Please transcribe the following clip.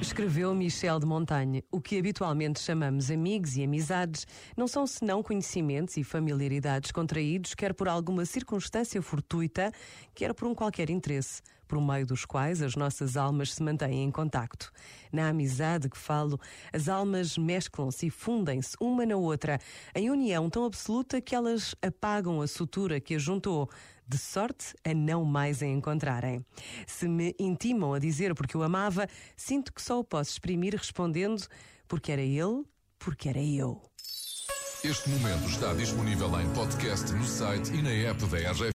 Escreveu Michel de Montaigne: O que habitualmente chamamos amigos e amizades não são senão conhecimentos e familiaridades contraídos, quer por alguma circunstância fortuita, quer por um qualquer interesse, por meio dos quais as nossas almas se mantêm em contacto. Na amizade que falo, as almas mesclam-se e fundem-se uma na outra, em união tão absoluta que elas apagam a sutura que as juntou, de sorte a não mais a encontrarem. Se me intimam a dizer porque o amava, sinto que só o posso exprimir respondendo porque era ele, porque era eu. Este momento está disponível em podcast no site e na app da RGF.